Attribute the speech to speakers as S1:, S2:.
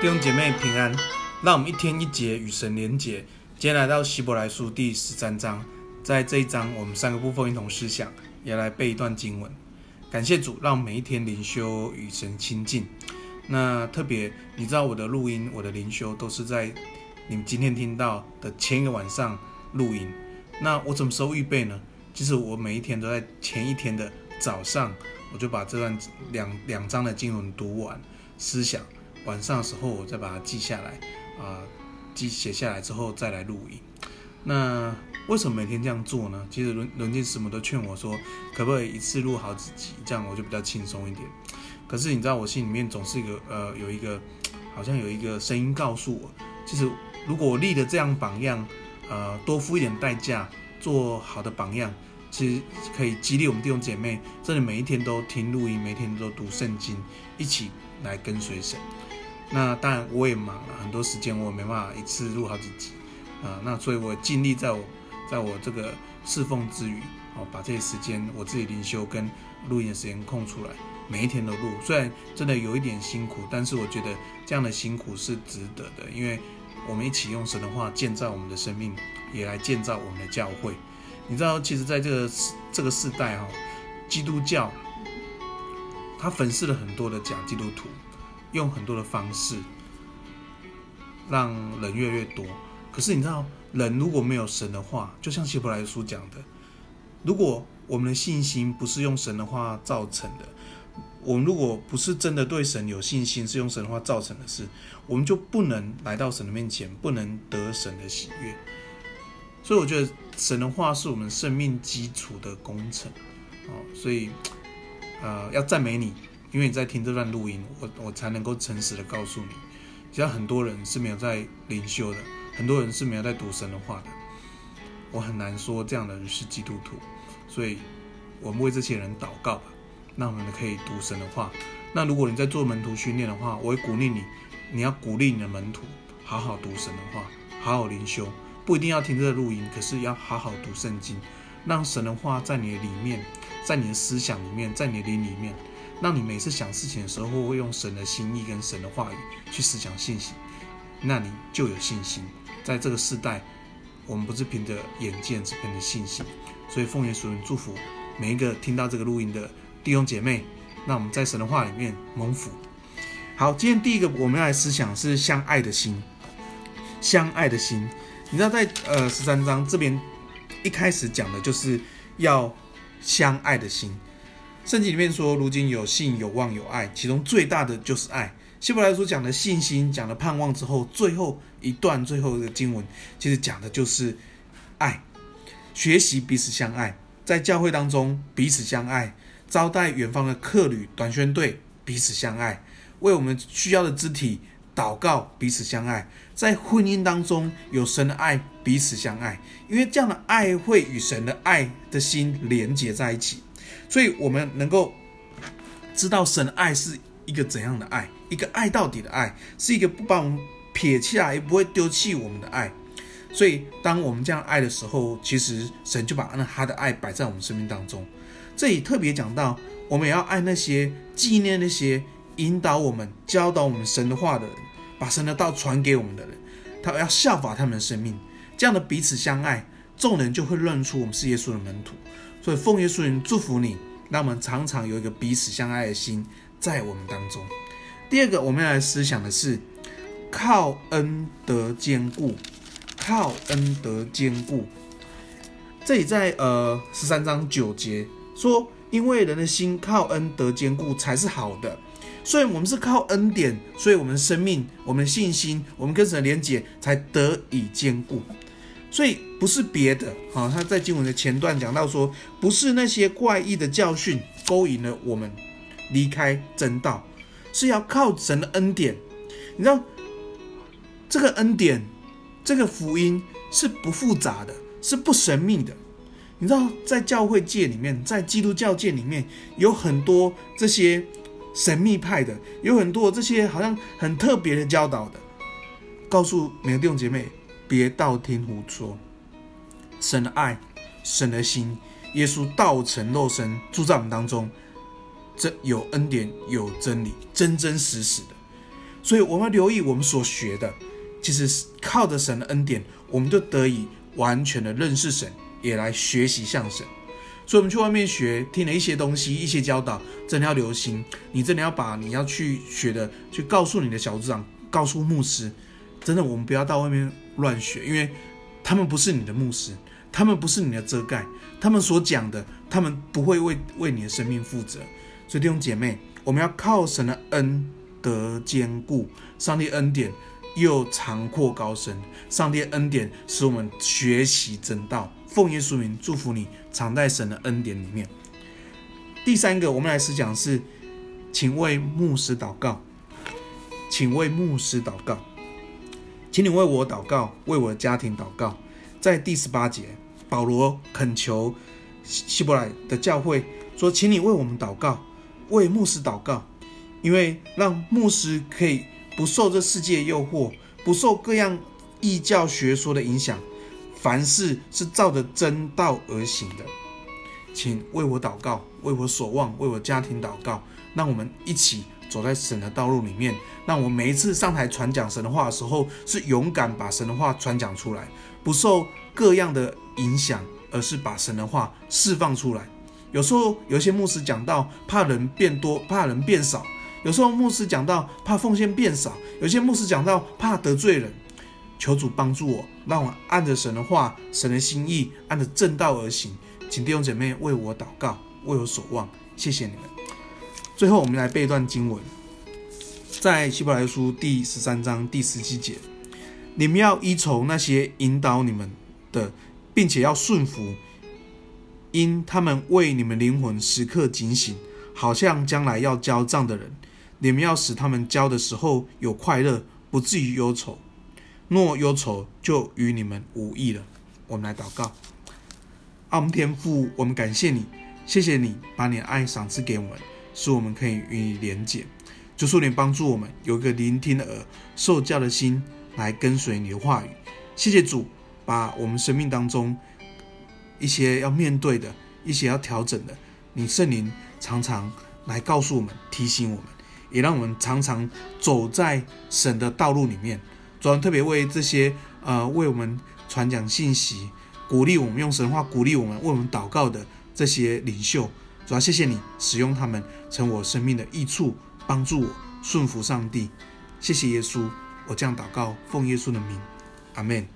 S1: 弟兄姐妹平安，让我们一天一节与神连结。今天来到希伯来书第十三章，在这一章我们三个部分一同思想，也来背一段经文。感谢主，让每一天灵修与神亲近。那特别，你知道我的录音，我的灵修都是在你们今天听到的前一个晚上录音。那我什么时候预备呢？其实我每一天都在前一天的早上，我就把这段两两章的经文读完，思想。晚上的时候，我再把它记下来，啊、记写下来之后再来录音。那为什么每天这样做呢？其实伦伦进师母都劝我说，可不可以一次录好几集，这样我就比较轻松一点。可是你知道，我心里面总是一个呃，有一个好像有一个声音告诉我，其实如果我立了这样榜样，呃，多付一点代价，做好的榜样，其实可以激励我们弟兄姐妹，真的每一天都听录音，每天都读圣经，一起来跟随神。那当然我也忙了，很多时间我没办法一次录好几集啊。那所以我尽力在我在我这个侍奉之余，哦，把这些时间我自己灵修跟录音的时间空出来，每一天都录。虽然真的有一点辛苦，但是我觉得这样的辛苦是值得的，因为我们一起用神的话建造我们的生命，也来建造我们的教会。你知道，其实在这个这个世代哈，基督教他粉饰了很多的假基督徒。用很多的方式让人越来越多，可是你知道，人如果没有神的话，就像希伯来书讲的，如果我们的信心不是用神的话造成的，我们如果不是真的对神有信心，是用神的话造成的事，我们就不能来到神的面前，不能得神的喜悦。所以我觉得神的话是我们生命基础的工程，哦，所以呃，要赞美你。因为你在听这段录音，我我才能够诚实的告诉你，其实很多人是没有在灵修的，很多人是没有在读神的话的。我很难说这样的人是基督徒，所以我们为这些人祷告吧，让我们可以读神的话。那如果你在做门徒训练的话，我会鼓励你，你要鼓励你的门徒好好读神的话，好好灵修，不一定要听这个录音，可是要好好读圣经，让神的话在你的里面，在你的思想里面，在你的灵里面。让你每次想事情的时候，会用神的心意跟神的话语去思想信息，那你就有信心。在这个世代，我们不是凭着眼见，只凭着信心。所以奉耶稣祝福每一个听到这个录音的弟兄姐妹。那我们在神的话里面蒙福。好，今天第一个我们要来思想是相爱的心，相爱的心。你知道在呃十三章这边一开始讲的就是要相爱的心。圣经里面说，如今有信、有望、有爱，其中最大的就是爱。希伯来书讲的信心，讲了盼望之后，最后一段最后一个经文，其实讲的就是爱。学习彼此相爱，在教会当中彼此相爱，招待远方的客旅、短宣队彼此相爱，为我们需要的肢体祷告彼此相爱，在婚姻当中有神的爱彼此相爱，因为这样的爱会与神的爱的心连结在一起。所以，我们能够知道神的爱是一个怎样的爱，一个爱到底的爱，是一个不把我们撇弃来，也不会丢弃我们的爱。所以，当我们这样爱的时候，其实神就把那他的爱摆在我们生命当中。这里特别讲到，我们也要爱那些纪念那些引导我们、教导我们神的话的人，把神的道传给我们的人，他要效法他们的生命。这样的彼此相爱，众人就会认出我们是耶稣的门徒。所以奉耶稣名祝福你，让我们常常有一个彼此相爱的心在我们当中。第二个，我们要来思想的是靠恩得坚固，靠恩得坚固。这里在呃十三章九节说，因为人的心靠恩得坚固才是好的。所以我们是靠恩典，所以我们的生命、我们的信心、我们跟神的连结才得以坚固。所以不是别的，哈，他在经文的前段讲到说，不是那些怪异的教训勾引了我们离开真道，是要靠神的恩典。你知道，这个恩典，这个福音是不复杂的，是不神秘的。你知道，在教会界里面，在基督教界里面，有很多这些神秘派的，有很多这些好像很特别的教导的，告诉每个弟兄姐妹。别道听途说，神的爱，神的心，耶稣道成肉身住在我们当中，这有恩典，有真理，真真实实的。所以我们留意我们所学的，其实靠着神的恩典，我们就得以完全的认识神，也来学习像神。所以，我们去外面学，听了一些东西，一些教导，真的要留心。你真的要把你要去学的，去告诉你的小组长，告诉牧师。真的，我们不要到外面乱学，因为他们不是你的牧师，他们不是你的遮盖，他们所讲的，他们不会为为你的生命负责。所以，弟兄姐妹，我们要靠神的恩得坚固，上帝恩典又长阔高深，上帝恩典使我们学习真道。奉耶稣名祝福你，常在神的恩典里面。第三个，我们来思讲是，请为牧师祷告，请为牧师祷告，请你为我祷告，为我的家庭祷告。在第十八节，保罗恳求希伯来的教会说：“请你为我们祷告，为牧师祷告，因为让牧师可以不受这世界诱惑，不受各样异教学说的影响。”凡事是照着真道而行的，请为我祷告，为我守望，为我家庭祷告。让我们一起走在神的道路里面。让我每一次上台传讲神的话的时候，是勇敢把神的话传讲出来，不受各样的影响，而是把神的话释放出来。有时候有些牧师讲到怕人变多，怕人变少；有时候牧师讲到怕奉献变少；有些牧师讲到怕得罪人。求主帮助我，让我按着神的话、神的心意，按着正道而行。请弟兄姐妹为我祷告，为我所望。谢谢你们。最后，我们来背一段经文，在希伯来书第十三章第十七节：你们要依从那些引导你们的，并且要顺服，因他们为你们灵魂时刻警醒，好像将来要交账的人。你们要使他们交的时候有快乐，不至于忧愁。若忧愁，就与你们无益了。我们来祷告，阿们天父，我们感谢你，谢谢你把你的爱赏赐给我们，使我们可以与你连结。求主你帮助我们有一个聆听的耳、受教的心，来跟随你的话语。谢谢主，把我们生命当中一些要面对的、一些要调整的，你圣灵常常来告诉我们、提醒我们，也让我们常常走在神的道路里面。主要特别为这些呃为我们传讲信息、鼓励我们用神话鼓励我们、为我们祷告的这些领袖，主要谢谢你使用他们成我生命的益处，帮助我顺服上帝。谢谢耶稣，我这样祷告，奉耶稣的名，阿门。